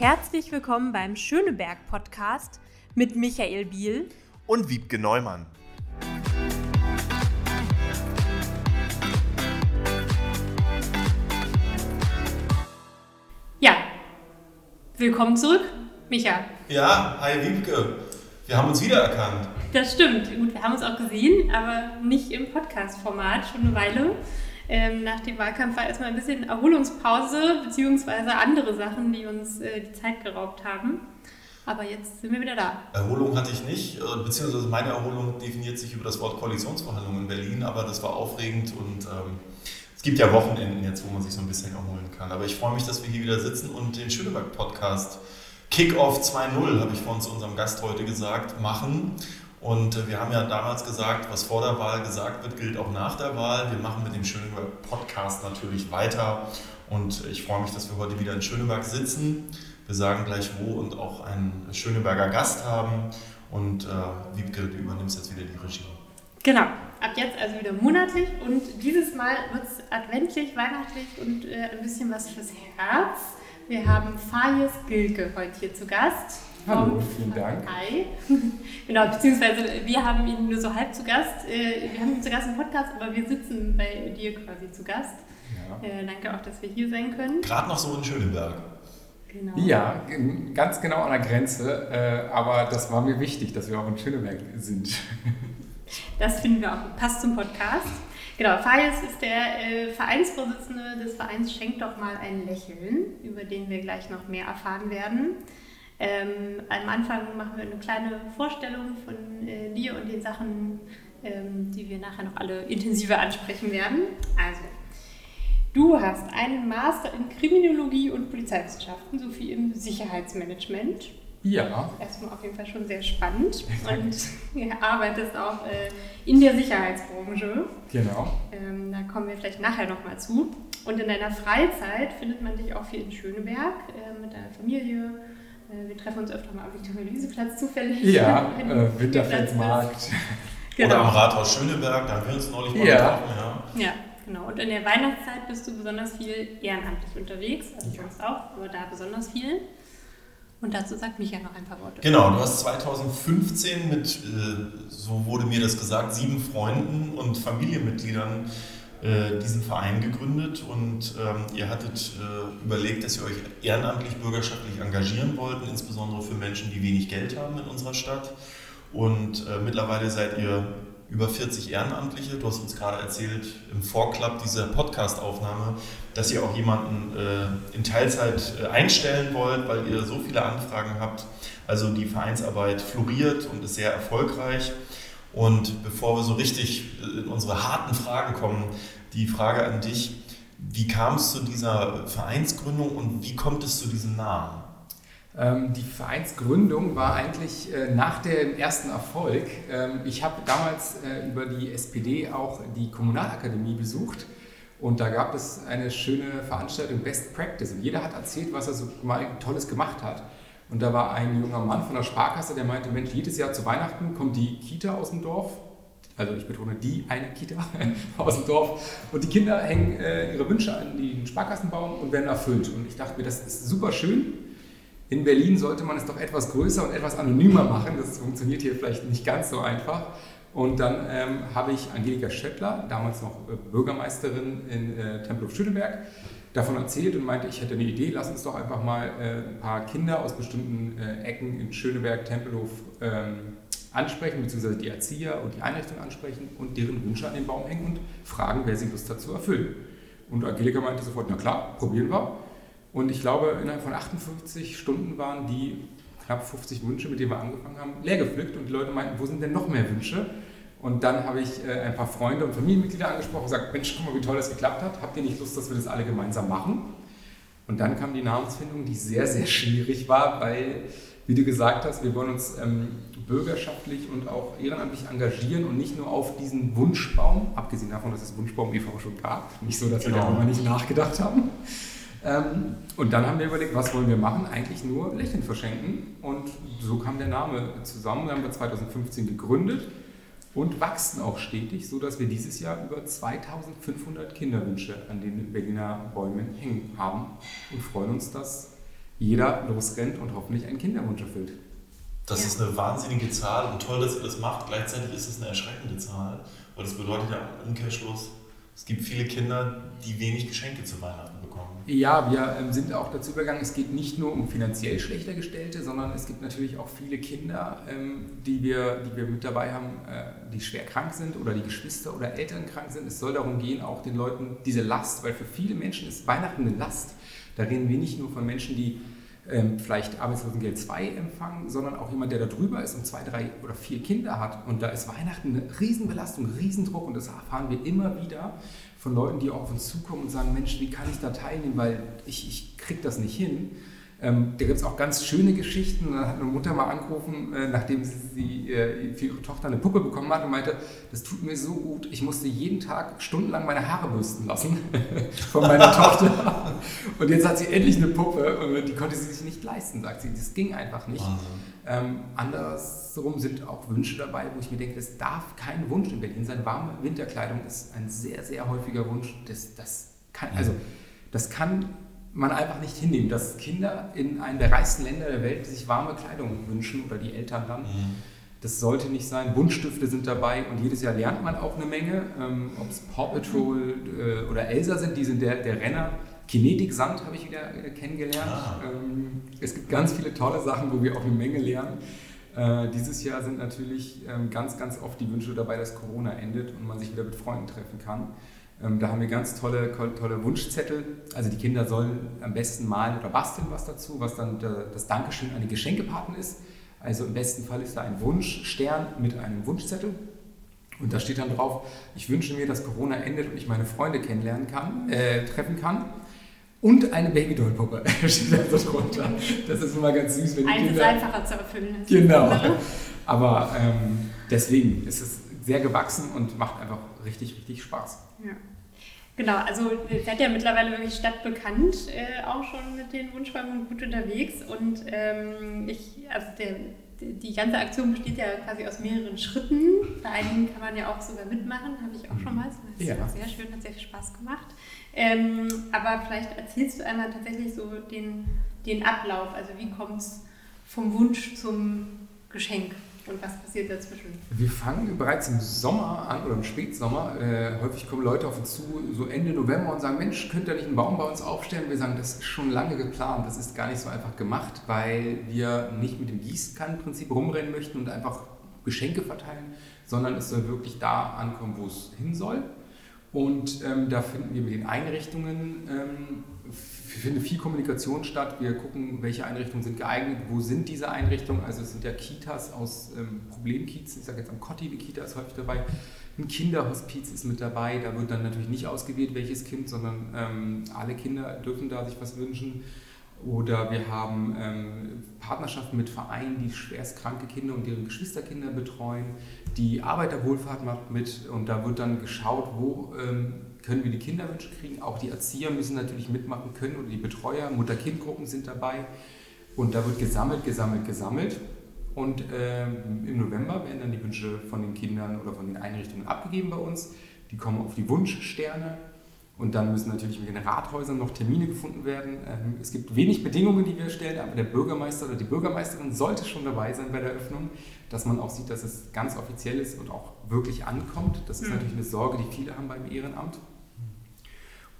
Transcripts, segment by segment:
Herzlich willkommen beim Schöneberg Podcast mit Michael Biel und Wiebke Neumann. Ja, willkommen zurück, Micha. Ja, hi Wiebke. Wir haben uns wiedererkannt. Das stimmt. Gut, wir haben uns auch gesehen, aber nicht im Podcast-Format, schon eine Weile. Ähm, nach dem Wahlkampf war erstmal ein bisschen Erholungspause, beziehungsweise andere Sachen, die uns äh, die Zeit geraubt haben. Aber jetzt sind wir wieder da. Erholung hatte ich nicht, äh, beziehungsweise meine Erholung definiert sich über das Wort Koalitionsverhandlungen in Berlin, aber das war aufregend und ähm, es gibt ja Wochenenden jetzt, wo man sich so ein bisschen erholen kann. Aber ich freue mich, dass wir hier wieder sitzen und den Schöneberg-Podcast Kickoff 2.0, habe ich vorhin zu unserem Gast heute gesagt, machen. Und äh, wir haben ja damals gesagt, was vor der Wahl gesagt wird, gilt auch nach der Wahl. Wir machen mit dem Schöneberg Podcast natürlich weiter. Und ich freue mich, dass wir heute wieder in Schöneberg sitzen. Wir sagen gleich wo und auch einen Schöneberger Gast haben. Und äh, Wiebke, du übernimmst jetzt wieder die Regie. Genau, ab jetzt also wieder monatlich und dieses Mal wird es adventlich, weihnachtlich und äh, ein bisschen was fürs Herz. Wir haben Fayes Gilke heute hier zu Gast. Hallo, vielen Dank. Hi. genau, beziehungsweise wir haben ihn nur so halb zu Gast. Äh, wir haben ihn zu Gast im Podcast, aber wir sitzen bei dir quasi zu Gast. Ja. Äh, danke auch, dass wir hier sein können. Gerade noch so in Schöneberg. Genau. Ja, ganz genau an der Grenze. Äh, aber das war mir wichtig, dass wir auch in Schöneberg sind. Das finden wir auch. Passt zum Podcast. Genau, Fayes ist der äh, Vereinsvorsitzende des Vereins Schenk doch mal ein Lächeln, über den wir gleich noch mehr erfahren werden. Ähm, am Anfang machen wir eine kleine Vorstellung von äh, dir und den Sachen, ähm, die wir nachher noch alle intensiver ansprechen werden. Also, du hast einen Master in Kriminologie und Polizeiwissenschaften sowie im Sicherheitsmanagement ja. Erstmal auf jeden Fall schon sehr spannend. Und arbeitest auch äh, in der Sicherheitsbranche. Genau. Ähm, da kommen wir vielleicht nachher nochmal zu. Und in deiner Freizeit findet man dich auch viel in Schöneberg äh, mit deiner Familie. Äh, wir treffen uns öfter mal am Viktoria-Luise-Platz zufällig. Ja, äh, Winterfeldmarkt. Genau. Oder am Rathaus Schöneberg, da haben wir uns neulich mal ja. getroffen. Ja. ja, genau. Und in der Weihnachtszeit bist du besonders viel ehrenamtlich unterwegs, also ja. sonst auch, aber da besonders viel. Und dazu sagt Micha noch ein paar Worte. Genau, du hast 2015 mit, äh, so wurde mir das gesagt, sieben Freunden und Familienmitgliedern äh, diesen Verein gegründet und ähm, ihr hattet äh, überlegt, dass ihr euch ehrenamtlich bürgerschaftlich engagieren wollt, insbesondere für Menschen, die wenig Geld haben in unserer Stadt. Und mittlerweile seid ihr über 40 Ehrenamtliche. Du hast uns gerade erzählt im Vorklapp dieser Podcast-Aufnahme, dass ihr auch jemanden äh, in Teilzeit äh, einstellen wollt, weil ihr so viele Anfragen habt. Also die Vereinsarbeit floriert und ist sehr erfolgreich. Und bevor wir so richtig äh, in unsere harten Fragen kommen, die Frage an dich, wie kam es zu dieser Vereinsgründung und wie kommt es zu diesem Namen? Ähm, die Vereinsgründung war eigentlich äh, nach dem ersten Erfolg. Ähm, ich habe damals äh, über die SPD auch die Kommunalakademie besucht und da gab es eine schöne Veranstaltung Best Practice. Und jeder hat erzählt, was er so mal Tolles gemacht hat. Und da war ein junger Mann von der Sparkasse, der meinte, Mensch, jedes Jahr zu Weihnachten kommt die Kita aus dem Dorf. Also ich betone die eine Kita aus dem Dorf. Und die Kinder hängen äh, ihre Wünsche an den Sparkassenbaum und werden erfüllt. Und ich dachte mir, das ist super schön. In Berlin sollte man es doch etwas größer und etwas anonymer machen. Das funktioniert hier vielleicht nicht ganz so einfach. Und dann ähm, habe ich Angelika Schöttler, damals noch äh, Bürgermeisterin in äh, Tempelhof-Schöneberg, davon erzählt und meinte, ich hätte eine Idee, lass uns doch einfach mal äh, ein paar Kinder aus bestimmten äh, Ecken in Schöneberg, Tempelhof ähm, ansprechen, beziehungsweise die Erzieher und die Einrichtung ansprechen und deren Wünsche an den Baum hängen und fragen, wer sie Lust hat zu erfüllen. Und Angelika meinte sofort, na klar, probieren wir. Und ich glaube, innerhalb von 58 Stunden waren die knapp 50 Wünsche, mit denen wir angefangen haben, leer gepflückt. Und die Leute meinten, wo sind denn noch mehr Wünsche? Und dann habe ich äh, ein paar Freunde und Familienmitglieder angesprochen und gesagt, Mensch, guck mal, wie toll das geklappt hat. Habt ihr nicht Lust, dass wir das alle gemeinsam machen? Und dann kam die Namensfindung, die sehr, sehr schwierig war, weil, wie du gesagt hast, wir wollen uns ähm, bürgerschaftlich und auch ehrenamtlich engagieren und nicht nur auf diesen Wunschbaum, abgesehen davon, dass es Wunschbaum e.V. schon gab, nicht so, dass genau. wir darüber nicht nachgedacht haben, ähm, und dann haben wir überlegt, was wollen wir machen? Eigentlich nur Lächeln verschenken. Und so kam der Name zusammen. Wir haben wir 2015 gegründet und wachsen auch stetig, sodass wir dieses Jahr über 2500 Kinderwünsche an den Berliner Bäumen hängen haben und freuen uns, dass jeder losrennt und hoffentlich einen Kinderwunsch erfüllt. Das Ja. ist eine wahnsinnige Zahl und toll, dass ihr das macht. Gleichzeitig ist es eine erschreckende Zahl, weil das bedeutet ja im Umkehrschluss, es gibt viele Kinder, die wenig Geschenke zu Weihnachten bekommen. Ja, wir ähm, sind auch dazu übergegangen, es geht nicht nur um finanziell schlechter Gestellte, sondern es gibt natürlich auch viele Kinder, ähm, die, wir, die wir mit dabei haben, äh, die schwer krank sind oder die Geschwister oder Eltern krank sind. Es soll darum gehen, auch den Leuten diese Last, weil für viele Menschen ist Weihnachten eine Last. Da reden wir nicht nur von Menschen, die ähm, vielleicht Arbeitslosengeld 2 empfangen, sondern auch jemand, der da drüber ist und zwei, drei oder vier Kinder hat. Und da ist Weihnachten eine Riesenbelastung, Riesendruck und das erfahren wir immer wieder von Leuten, die auf uns zukommen und sagen, Mensch, wie kann ich da teilnehmen, weil ich, ich kriege das nicht hin. Ähm, da gibt es auch ganz schöne Geschichten. Da hat eine Mutter mal angerufen, äh, nachdem sie, äh, für ihre Tochter eine Puppe bekommen hat und meinte, das tut mir so gut, ich musste jeden Tag stundenlang meine Haare bürsten lassen von meiner Tochter. Und jetzt hat sie endlich eine Puppe und die konnte sie sich nicht leisten, sagt sie. Das ging einfach nicht. Ähm, andersrum sind auch Wünsche dabei, wo ich mir denke, es darf kein Wunsch in Berlin sein. Warme Winterkleidung ist ein sehr, sehr häufiger Wunsch. Das, das, kann, also, das kann man einfach nicht hinnehmen, dass Kinder in einem der reichsten Länder der Welt sich warme Kleidung wünschen oder die Eltern dann. Mhm. Das sollte nicht sein. Buntstifte sind dabei und jedes Jahr lernt man auch eine Menge. Ähm, Ob es Paw Patrol äh, oder Elsa sind, die sind der, der Renner. Kinetik Sand habe ich wieder äh, kennengelernt. Ah. Ähm, es gibt ganz viele tolle Sachen, wo wir auch eine Menge lernen. Äh, dieses Jahr sind natürlich ähm, ganz, ganz oft die Wünsche dabei, dass Corona endet und man sich wieder mit Freunden treffen kann. Ähm, da haben wir ganz tolle, tolle Wunschzettel. Also die Kinder sollen am besten malen oder basteln was dazu, was dann das Dankeschön an die Geschenkepaten ist. Also im besten Fall ist da ein Wunschstern mit einem Wunschzettel. Und da steht dann drauf, ich wünsche mir, dass Corona endet und ich meine Freunde kennenlernen kann, äh, treffen kann. Und eine Babydoll-Puppe steht da so drunter. Das ist immer ganz süß, wenn die Eins ist Kinder... einfacher zu erfüllen. Genau. Aber ähm, deswegen ist es sehr gewachsen und macht einfach richtig, richtig Spaß. Ja. Genau, also ihr seid ja mittlerweile wirklich stadtbekannt, äh, auch schon mit den Wunschbäumen und gut unterwegs. Und ähm, ich, also der, die ganze Aktion besteht ja quasi aus mehreren Schritten. Bei einigen kann man ja auch sogar mitmachen, habe ich auch schon mal. Das Ja. war sehr schön, hat sehr viel Spaß gemacht. Ähm, aber vielleicht erzählst du einmal tatsächlich so den, den Ablauf. Also wie kommt es vom Wunsch zum Geschenk und was passiert dazwischen? Wir fangen bereits im Sommer an oder im Spätsommer. Äh, häufig kommen Leute auf uns zu, so Ende November und sagen, Mensch, könnt ihr nicht einen Baum bei uns aufstellen? Wir sagen, das ist schon lange geplant, das ist gar nicht so einfach gemacht, weil wir nicht mit dem Gießkannenprinzip rumrennen möchten und einfach Geschenke verteilen, sondern es soll wirklich da ankommen, wo es hin soll. Und ähm, da finden wir mit den Einrichtungen, ähm, findet viel Kommunikation statt. Wir gucken, welche Einrichtungen sind geeignet, wo sind diese Einrichtungen. Also es sind ja Kitas aus ähm, Problemkiez, ich sage jetzt am Kotti, die Kita ist häufig dabei. Ein Kinderhospiz ist mit dabei, da wird dann natürlich nicht ausgewählt, welches Kind, sondern ähm, alle Kinder dürfen da sich was wünschen. Oder wir haben ähm, Partnerschaften mit Vereinen, die schwerstkranke Kinder und deren Geschwisterkinder betreuen. Die Arbeiterwohlfahrt macht mit und da wird dann geschaut, wo ähm, können wir die Kinderwünsche kriegen. Auch die Erzieher müssen natürlich mitmachen können oder die Betreuer, Mutter-Kind-Gruppen sind dabei. Und da wird gesammelt, gesammelt, gesammelt. Und ähm, im November werden dann die Wünsche von den Kindern oder von den Einrichtungen abgegeben bei uns. Die kommen auf die Wunschsterne. Und dann müssen natürlich mit den Rathäusern noch Termine gefunden werden. Ähm, Es gibt wenig Bedingungen, die wir stellen, aber der Bürgermeister oder die Bürgermeisterin sollte schon dabei sein bei der Eröffnung, dass man auch sieht, dass es ganz offiziell ist und auch wirklich ankommt. Das ist Mhm. natürlich eine Sorge, die viele haben beim Ehrenamt.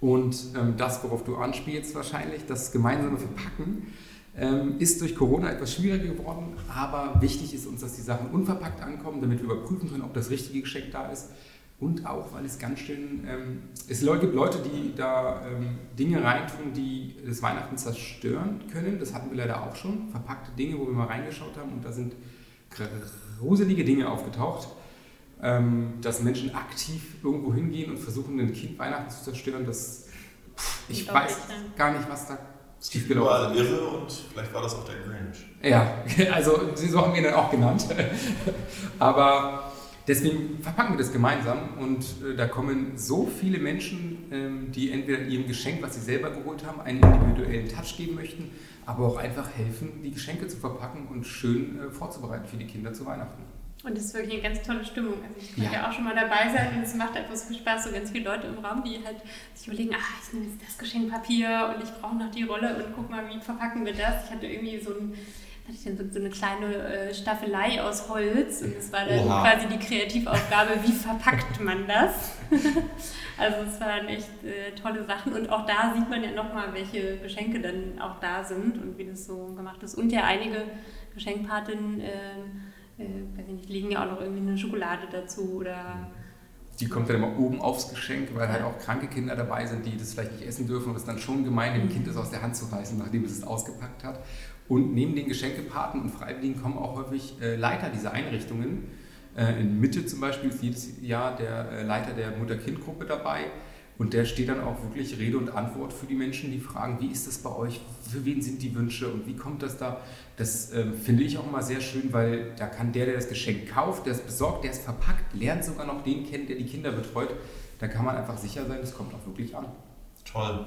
Und ähm, das, worauf du anspielst wahrscheinlich, das gemeinsame Verpacken, ähm, ist durch Corona etwas schwieriger geworden. Aber wichtig ist uns, dass die Sachen unverpackt ankommen, damit wir überprüfen können, ob das richtige Geschenk da ist. Und auch, weil es ganz schön, ähm, es gibt Leute, die da ähm, Dinge reintun, die das Weihnachten zerstören können. Das hatten wir leider auch schon. Verpackte Dinge, wo wir mal reingeschaut haben und da sind gruselige Dinge aufgetaucht, dass Menschen aktiv irgendwo hingehen und versuchen, ein Kind Weihnachten zu zerstören. Das, pff, ich Unglaublich, weiß ja. gar nicht, was da Es gibt schiefgelaufen überall Irre und vielleicht war das auch der Grinch. ja, also so haben wir ihn dann auch genannt. Aber deswegen verpacken wir das gemeinsam und äh, da kommen so viele Menschen, ähm, die entweder ihrem Geschenk, was sie selber geholt haben, einen individuellen Touch geben möchten, aber auch einfach helfen, die Geschenke zu verpacken und schön äh, vorzubereiten für die Kinder zu Weihnachten. Und es ist wirklich eine ganz tolle Stimmung. Also ich konnte ja. ja. auch schon mal dabei sein und es macht einfach so viel Spaß, so ganz viele Leute im Raum, die halt sich überlegen, ah, ich nehme jetzt das Geschenkpapier und ich brauche noch die Rolle und guck mal, wie verpacken wir das. Ich hatte irgendwie so ein hatte ich dann so eine kleine äh, Staffelei aus Holz und das war dann Oha. quasi die Kreativaufgabe, wie verpackt man das? also es waren echt äh, tolle Sachen und auch da sieht man ja nochmal, welche Geschenke dann auch da sind und wie das so gemacht ist. Und ja einige Geschenkpaten, äh, äh, weiß ich nicht, legen ja auch noch irgendwie eine Schokolade dazu oder die kommt dann immer oben aufs Geschenk, weil halt auch kranke Kinder dabei sind, die das vielleicht nicht essen dürfen und es dann schon gemein, dem Kind das aus der Hand zu reißen, nachdem es es ausgepackt hat. Und neben den Geschenkepaten und Freiwilligen kommen auch häufig äh, Leiter dieser Einrichtungen. Äh, in Mitte zum Beispiel ist jedes Jahr der äh, Leiter der Mutter-Kind-Gruppe dabei. Und der steht dann auch wirklich Rede und Antwort für die Menschen, die fragen, wie ist das bei euch, für wen sind die Wünsche und wie kommt das da? Das äh, finde ich auch immer sehr schön, weil da kann der, der das Geschenk kauft, der es besorgt, der es verpackt, lernt sogar noch den kennen, der die Kinder betreut. Da kann man einfach sicher sein, es kommt auch wirklich an. Toll.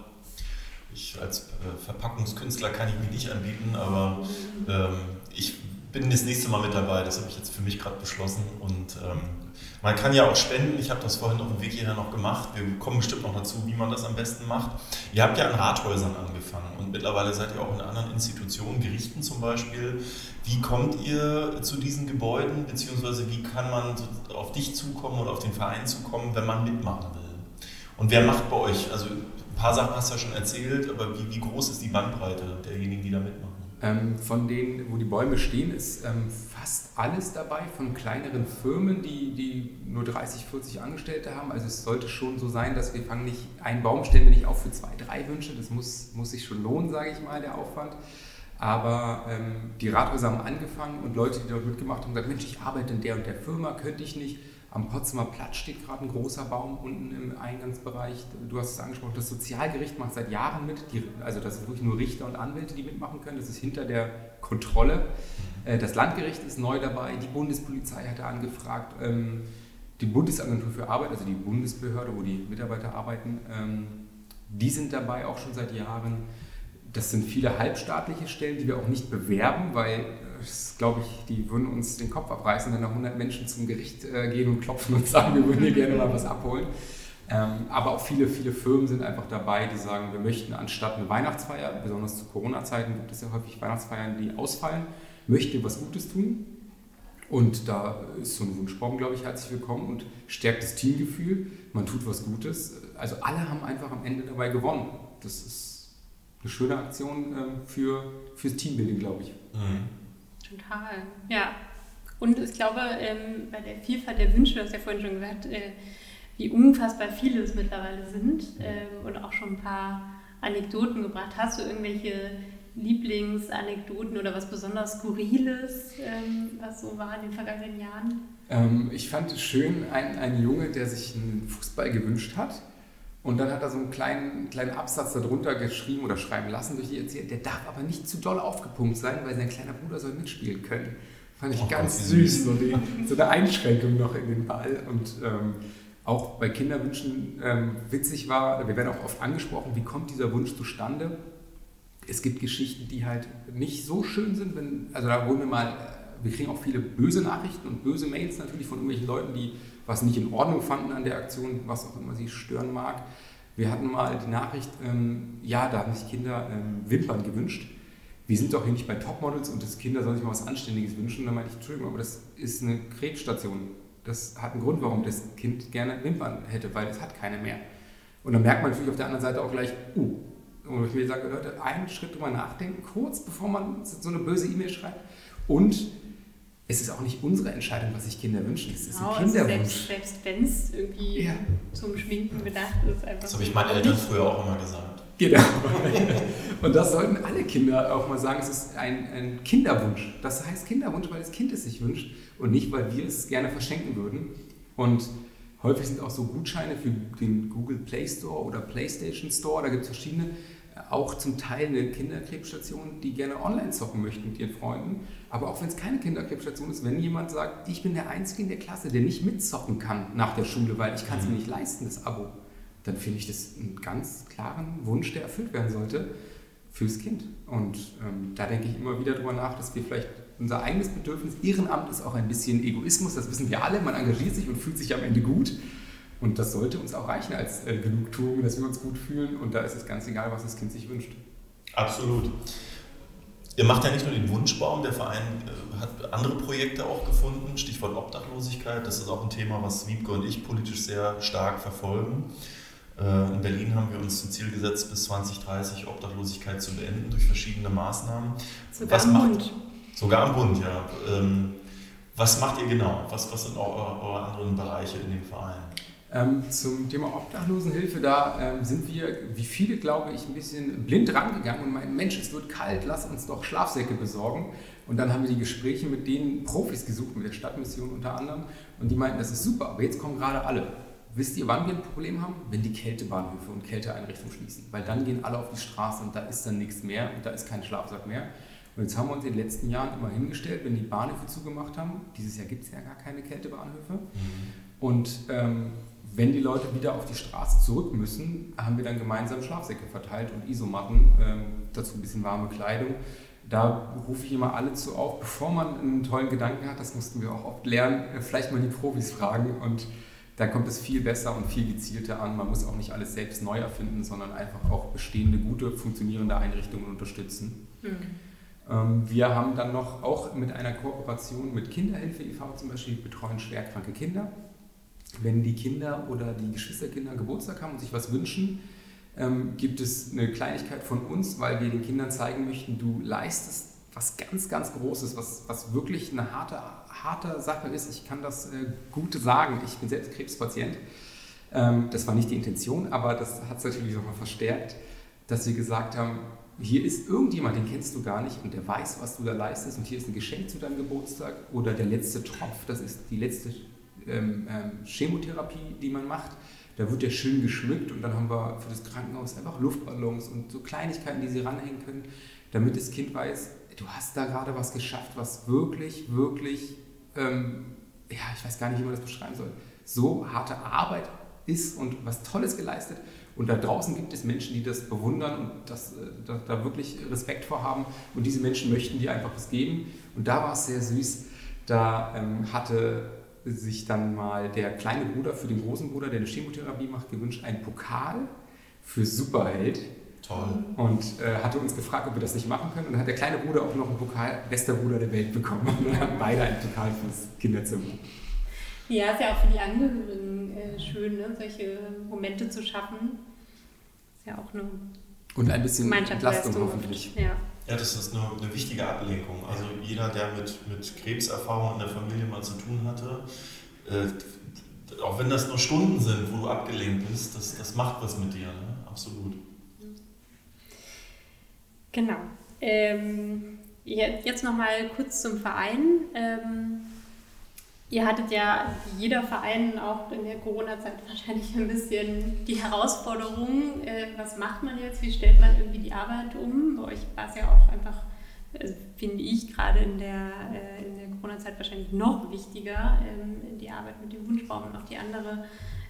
Ich als äh, Verpackungskünstler kann ich mich nicht anbieten, aber ähm, ich bin das nächste Mal mit dabei. Das habe ich jetzt für mich gerade beschlossen. Und ähm, man kann ja auch spenden. Ich habe das vorhin auf dem Weg hierher noch gemacht. Wir kommen bestimmt noch dazu, wie man das am besten macht. Ihr habt ja an Rathäusern angefangen und mittlerweile seid ihr auch in anderen Institutionen, Gerichten zum Beispiel. Wie kommt ihr zu diesen Gebäuden, beziehungsweise wie kann man auf dich zukommen oder auf den Verein zukommen, wenn man mitmachen will? Und wer macht bei euch? Also ein paar Sachen hast du ja schon erzählt, aber wie, wie groß ist die Bandbreite derjenigen, die da mitmachen? Ähm, von denen, wo die Bäume stehen, ist ähm, fast alles dabei, von kleineren Firmen, die, die nur 30, 40 Angestellte haben. Also es sollte schon so sein, dass wir fangen nicht, einen Baum stellen wir nicht auf für zwei, drei Wünsche. Das muss, muss sich schon lohnen, sage ich mal, der Aufwand. Aber ähm, die Rathäuser haben angefangen und Leute, die dort mitgemacht haben, gesagt, Mensch, ich arbeite in der und der Firma, könnte ich nicht am Potsdamer Platz steht gerade ein großer Baum unten im Eingangsbereich. Du hast es angesprochen, das Sozialgericht macht seit Jahren mit. Die, also das sind wirklich nur Richter und Anwälte, die mitmachen können. Das ist hinter der Kontrolle. Äh, das Landgericht ist neu dabei. Die Bundespolizei hat da angefragt. Ähm, die Bundesagentur für Arbeit, also die Bundesbehörde, wo die Mitarbeiter arbeiten, ähm, die sind dabei auch schon seit Jahren. Das sind viele halbstaatliche Stellen, die wir auch nicht bewerben, weil glaube ich, die würden uns den Kopf abreißen, wenn da 100 Menschen zum Gericht äh, gehen und klopfen und sagen, wir würden hier gerne mal was abholen. Ähm, aber auch viele, viele Firmen sind einfach dabei, die sagen, wir möchten anstatt eine Weihnachtsfeier, besonders zu Corona-Zeiten gibt es ja häufig Weihnachtsfeiern, die ausfallen, möchten was Gutes tun. Und da ist so ein Wunschbaum, glaube ich, herzlich willkommen und stärkt das Teamgefühl. Man tut was Gutes. Also alle haben einfach am Ende dabei gewonnen. Das ist eine schöne Aktion äh, für, fürs Teambuilding, glaube ich. Mhm. Total, ja. Und ich glaube, ähm, bei der Vielfalt der Wünsche, du hast ja vorhin schon gesagt, äh, wie unfassbar viele es mittlerweile sind ähm, und auch schon ein paar Anekdoten gebracht. Hast du irgendwelche Lieblingsanekdoten oder was besonders Skurriles, ähm, was so war in den vergangenen Jahren? Ähm, ich fand es schön, ein, ein Junge, der sich einen Fußball gewünscht hat. Und dann hat er so einen kleinen, kleinen Absatz darunter geschrieben oder schreiben lassen durch die Erzählung. Der darf aber nicht zu doll aufgepumpt sein, weil sein kleiner Bruder soll mitspielen können. Fand ich oh, ganz süß, so, die, so, eine Einschränkung noch in den Ball. Und ähm, auch bei Kinderwünschen ähm, witzig war, wir werden auch oft angesprochen, wie kommt dieser Wunsch zustande? Es gibt Geschichten, die halt nicht so schön sind. Wenn, also da wurden wir mal, wir kriegen auch viele böse Nachrichten und böse Mails natürlich von irgendwelchen Leuten, die was nicht in Ordnung fanden an der Aktion, was auch immer sie stören mag. Wir hatten mal die Nachricht, ähm, ja, da haben sich Kinder ähm, Wimpern gewünscht. Wir sind doch hier nicht bei Topmodels und das Kinder sollen sich mal was Anständiges wünschen. Dann meinte ich, Entschuldigung, aber das ist eine Krebsstation. Das hat einen Grund, warum das Kind gerne Wimpern hätte, weil es hat keine mehr. Und dann merkt man natürlich auf der anderen Seite auch gleich, uh, und ich will sagen, Leute, einen Schritt drüber nachdenken, kurz bevor man so eine böse E-Mail schreibt. Und es ist auch nicht unsere Entscheidung, was sich Kinder wünschen. Es ist genau, ein Kinderwunsch. Also selbst, selbst wenn es irgendwie ja. zum Schminken gedacht ist. Einfach das habe ich meinen Eltern früher auch immer gesagt. Genau. Und das sollten alle Kinder auch mal sagen. Es ist ein, ein, Kinderwunsch. Das heißt Kinderwunsch, weil das Kind es sich wünscht und nicht, weil wir es gerne verschenken würden. Und häufig sind auch so Gutscheine für den Google Play Store oder PlayStation Store. Da gibt es verschiedene auch zum Teil eine Kinderkrebsstation, die gerne online zocken möchten mit ihren Freunden. Aber auch wenn es keine Kinderkrebsstation ist, wenn jemand sagt, ich bin der Einzige in der Klasse, der nicht mitzocken kann nach der Schule, weil ich kann es mir mhm. nicht leisten, das Abo, dann finde ich das einen ganz klaren Wunsch, der erfüllt werden sollte. fürs Kind. Und ähm, da denke ich immer wieder drüber nach, dass wir vielleicht unser eigenes Bedürfnis, Ehrenamt ist auch ein bisschen Egoismus, das wissen wir alle, man engagiert sich und fühlt sich am Ende gut. Und das sollte uns auch reichen als äh, Genugtuung, dass wir uns gut fühlen und da ist es ganz egal, was das Kind sich wünscht. Absolut. Ihr macht ja nicht nur den Wunschbaum, der Verein äh, hat andere Projekte auch gefunden, Stichwort Obdachlosigkeit. Das ist auch ein Thema, was Wiebke und ich politisch sehr stark verfolgen. Äh, in Berlin haben wir uns zum Ziel gesetzt, bis 2030 Obdachlosigkeit zu beenden durch verschiedene Maßnahmen. Sogar was am macht, Bund. Sogar am Bund, ja. Ähm, was macht ihr genau? Was, was sind eure, eure anderen Bereiche in dem Verein? Ähm, zum Thema Obdachlosenhilfe, da ähm, sind wir, wie viele glaube ich, ein bisschen blind rangegangen und meinen, Mensch, es wird kalt, lass uns doch Schlafsäcke besorgen. Und dann haben wir die Gespräche mit den Profis gesucht, mit der Stadtmission unter anderem. Und die meinten, das ist super, aber jetzt kommen gerade alle. Wisst ihr, wann wir ein Problem haben? Wenn die Kältebahnhöfe und Kälteeinrichtungen schließen. Weil dann gehen alle auf die Straße und da ist dann nichts mehr und da ist kein Schlafsack mehr. Und jetzt haben wir uns in den letzten Jahren immer hingestellt, wenn die Bahnhöfe zugemacht haben. Dieses Jahr gibt es ja gar keine Kältebahnhöfe. Mhm. Und ähm, wenn die Leute wieder auf die Straße zurück müssen, haben wir dann gemeinsam Schlafsäcke verteilt und Isomatten, ähm, dazu ein bisschen warme Kleidung. Da rufe ich immer alle zu auf, bevor man einen tollen Gedanken hat, das mussten wir auch oft lernen, äh, vielleicht mal die Profis fragen und da kommt es viel besser und viel gezielter an. Man muss auch nicht alles selbst neu erfinden, sondern einfach auch bestehende, gute, funktionierende Einrichtungen unterstützen. Mhm. Ähm, wir haben dann noch auch mit einer Kooperation mit Kinderhilfe e.V. zum Beispiel betreuen schwerkranke Kinder wenn die Kinder oder die Geschwisterkinder Geburtstag haben und sich was wünschen, ähm, gibt es eine Kleinigkeit von uns, weil wir den Kindern zeigen möchten, du leistest was ganz, ganz Großes, was, was wirklich eine harte, harte Sache ist. Ich kann das äh, gut sagen. Ich bin selbst Krebspatient. Ähm, das war nicht die Intention, aber das hat es natürlich nochmal verstärkt, dass wir gesagt haben, hier ist irgendjemand, den kennst du gar nicht und der weiß, was du da leistest und hier ist ein Geschenk zu deinem Geburtstag oder der letzte Tropf, das ist die letzte ähm, ähm, Chemotherapie, die man macht. Da wird der schön geschmückt und dann haben wir für das Krankenhaus einfach Luftballons und so Kleinigkeiten, die sie ranhängen können, damit das Kind weiß, du hast da gerade was geschafft, was wirklich, wirklich, ähm, ja, ich weiß gar nicht, wie man das beschreiben soll, so harte Arbeit ist und was Tolles geleistet. Und da draußen gibt es Menschen, die das bewundern und das, äh, da, da, wirklich Respekt vor haben. Und diese Menschen möchten dir einfach was geben. Und da war es sehr süß. Da ähm, hatte sich dann mal der kleine Bruder für den großen Bruder, der eine Chemotherapie macht, gewünscht, einen Pokal für Superheld. Toll. Und äh, hatte uns gefragt, ob wir das nicht machen können. Und dann hat der kleine Bruder auch noch einen Pokal, bester Bruder der Welt bekommen. Und dann hatten beide einen Pokal fürs Kinderzimmer. Ja, ist ja auch für die Angehörigen äh, schön, ne? solche Momente zu schaffen. Ist ja auch eine Und ein bisschen Entlastung hoffentlich. Ja. Ja, das ist eine, eine, wichtige Ablenkung. Also jeder, der mit, mit Krebserfahrung in der Familie mal zu tun hatte, äh, auch wenn das nur Stunden sind, wo du abgelenkt bist, das, das macht was mit dir, ne? absolut. Genau. Ähm, jetzt nochmal kurz zum Verein. Ähm, Ihr hattet ja, jeder Verein auch in der Corona-Zeit wahrscheinlich ein bisschen die Herausforderung, äh, was macht man jetzt, wie stellt man irgendwie die Arbeit um? Bei euch war es ja auch einfach, also finde ich, gerade in der, äh, der Corona-Zeit wahrscheinlich noch wichtiger, ähm, die Arbeit mit dem Wunschbaum und auch die andere.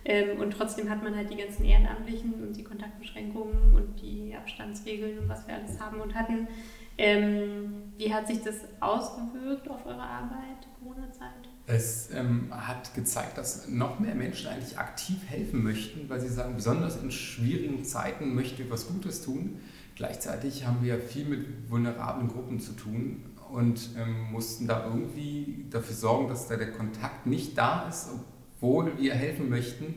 Ähm, und trotzdem hat man halt die ganzen Ehrenamtlichen und die Kontaktbeschränkungen und die Abstandsregeln und was wir alles haben und hatten. Ähm, wie hat sich das ausgewirkt auf eure Arbeit, Corona-Zeit? Es ähm, hat gezeigt, dass noch mehr Menschen eigentlich aktiv helfen möchten, weil sie sagen, besonders in schwierigen Zeiten möchte ich was Gutes tun. Gleichzeitig haben wir viel mit vulnerablen Gruppen zu tun und ähm, mussten da irgendwie dafür sorgen, dass da der Kontakt nicht da ist, obwohl wir helfen möchten.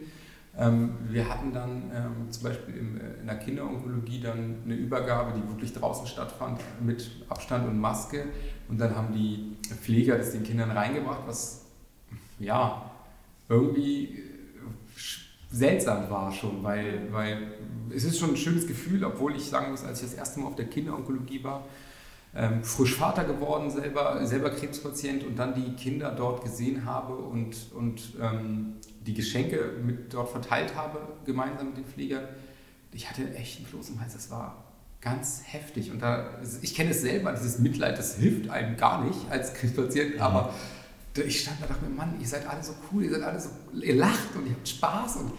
Ähm, wir hatten dann ähm, zum Beispiel im, äh, in der Kinderonkologie dann eine Übergabe, die wirklich draußen stattfand, mit Abstand und Maske. Und dann haben die Pfleger das den Kindern reingebracht, was ja irgendwie äh, seltsam war schon, weil, weil es ist schon ein schönes Gefühl, obwohl ich sagen muss, als ich das erste Mal auf der Kinderonkologie war, ähm, frisch Vater geworden, selber, selber Krebspatient und dann die Kinder dort gesehen habe und, und ähm, die Geschenke mit dort verteilt habe, gemeinsam mit den Pflegern. Ich hatte echt einen Kloß im Hals, das war ganz heftig. Und da, ich kenne es selber, dieses Mitleid, das hilft einem gar nicht als Krebspatient, mhm. aber ich stand da und dachte mir, Mann, ihr seid alle so cool, ihr seid alle so, ihr lacht und ihr habt Spaß und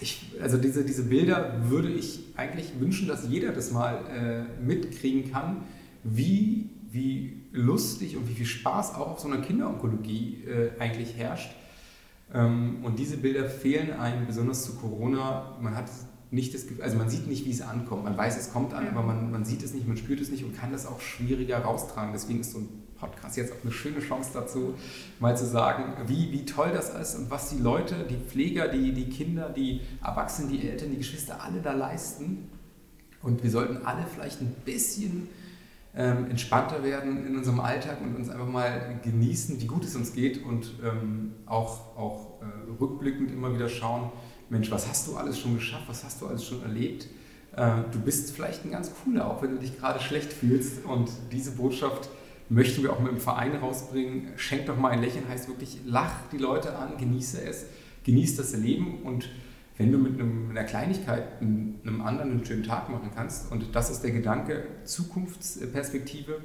ich, also diese, diese Bilder würde ich eigentlich wünschen, dass jeder das mal äh, mitkriegen kann, wie, wie lustig und wie viel Spaß auch auf so einer Kinderonkologie äh, eigentlich herrscht. Ähm, und diese Bilder fehlen einem, besonders zu Corona. Man hat nicht das Gefühl, also man sieht nicht, wie es ankommt. Man weiß, es kommt an, aber man, man sieht es nicht, man spürt es nicht und kann das auch schwieriger raustragen. Deswegen ist so ein Podcast jetzt auch eine schöne Chance dazu, mal zu sagen, wie, wie toll das ist und was die Leute, die Pfleger, die, die Kinder, die Erwachsenen, die Eltern, die Geschwister alle da leisten. Und wir sollten alle vielleicht ein bisschen ähm, entspannter werden in unserem Alltag und uns einfach mal genießen, wie gut es uns geht und ähm, auch, auch äh, rückblickend immer wieder schauen, Mensch, was hast du alles schon geschafft, was hast du alles schon erlebt? Äh, du bist vielleicht ein ganz cooler, auch wenn du dich gerade schlecht fühlst. Und diese Botschaft möchten wir auch mit dem Verein rausbringen. Schenk doch mal ein Lächeln, heißt wirklich, lach die Leute an, genieße es, genieße das Leben und wenn du mit, einer Kleinigkeit einem anderen einen schönen Tag machen kannst, und das ist der Gedanke, Zukunftsperspektive,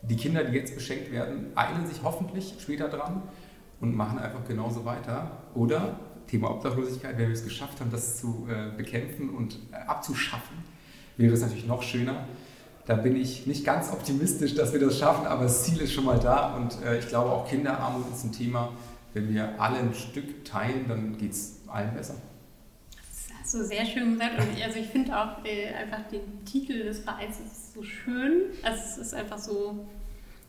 die Kinder, die jetzt beschenkt werden, eilen sich hoffentlich später dran und machen einfach genauso weiter. Oder Thema Obdachlosigkeit, wenn wir es geschafft haben, das zu äh, bekämpfen und äh, abzuschaffen, wäre es natürlich noch schöner. Da bin ich nicht ganz optimistisch, dass wir das schaffen, aber das Ziel ist schon mal da und äh, ich glaube auch Kinderarmut ist ein Thema. Wenn wir alle ein Stück teilen, dann geht es allen besser. Das hast du sehr schön gesagt. Und ich, also ich finde auch äh, einfach den Titel des Vereins so schön. Also es ist einfach so,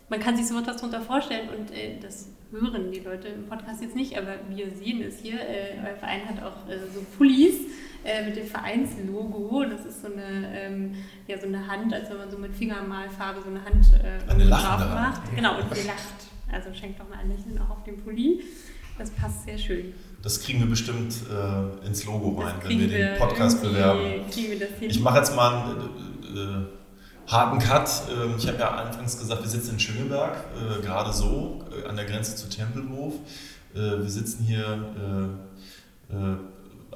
man kann sich so etwas darunter vorstellen und äh, das hören die Leute im Podcast jetzt nicht, aber wir sehen es hier. Äh, euer Verein hat auch äh, so Pullis äh, mit dem Vereinslogo. Das ist so eine, ähm, ja, so eine Hand, als wenn man so mit Fingermalfarbe so eine Hand äh, eine drauf macht. Genau, und ihr lacht. Also schenkt doch mal ein Lächeln auch auf den Pulli. Das passt sehr schön. Das kriegen wir bestimmt äh, ins Logo rein, wenn wir den Podcast bewerben. Ich mache jetzt mal ein äh, harten Cut. Ähm, ich habe ja anfangs gesagt, wir sitzen in Schöneberg, äh, gerade so, äh, an der Grenze zu Tempelhof. Äh, wir sitzen hier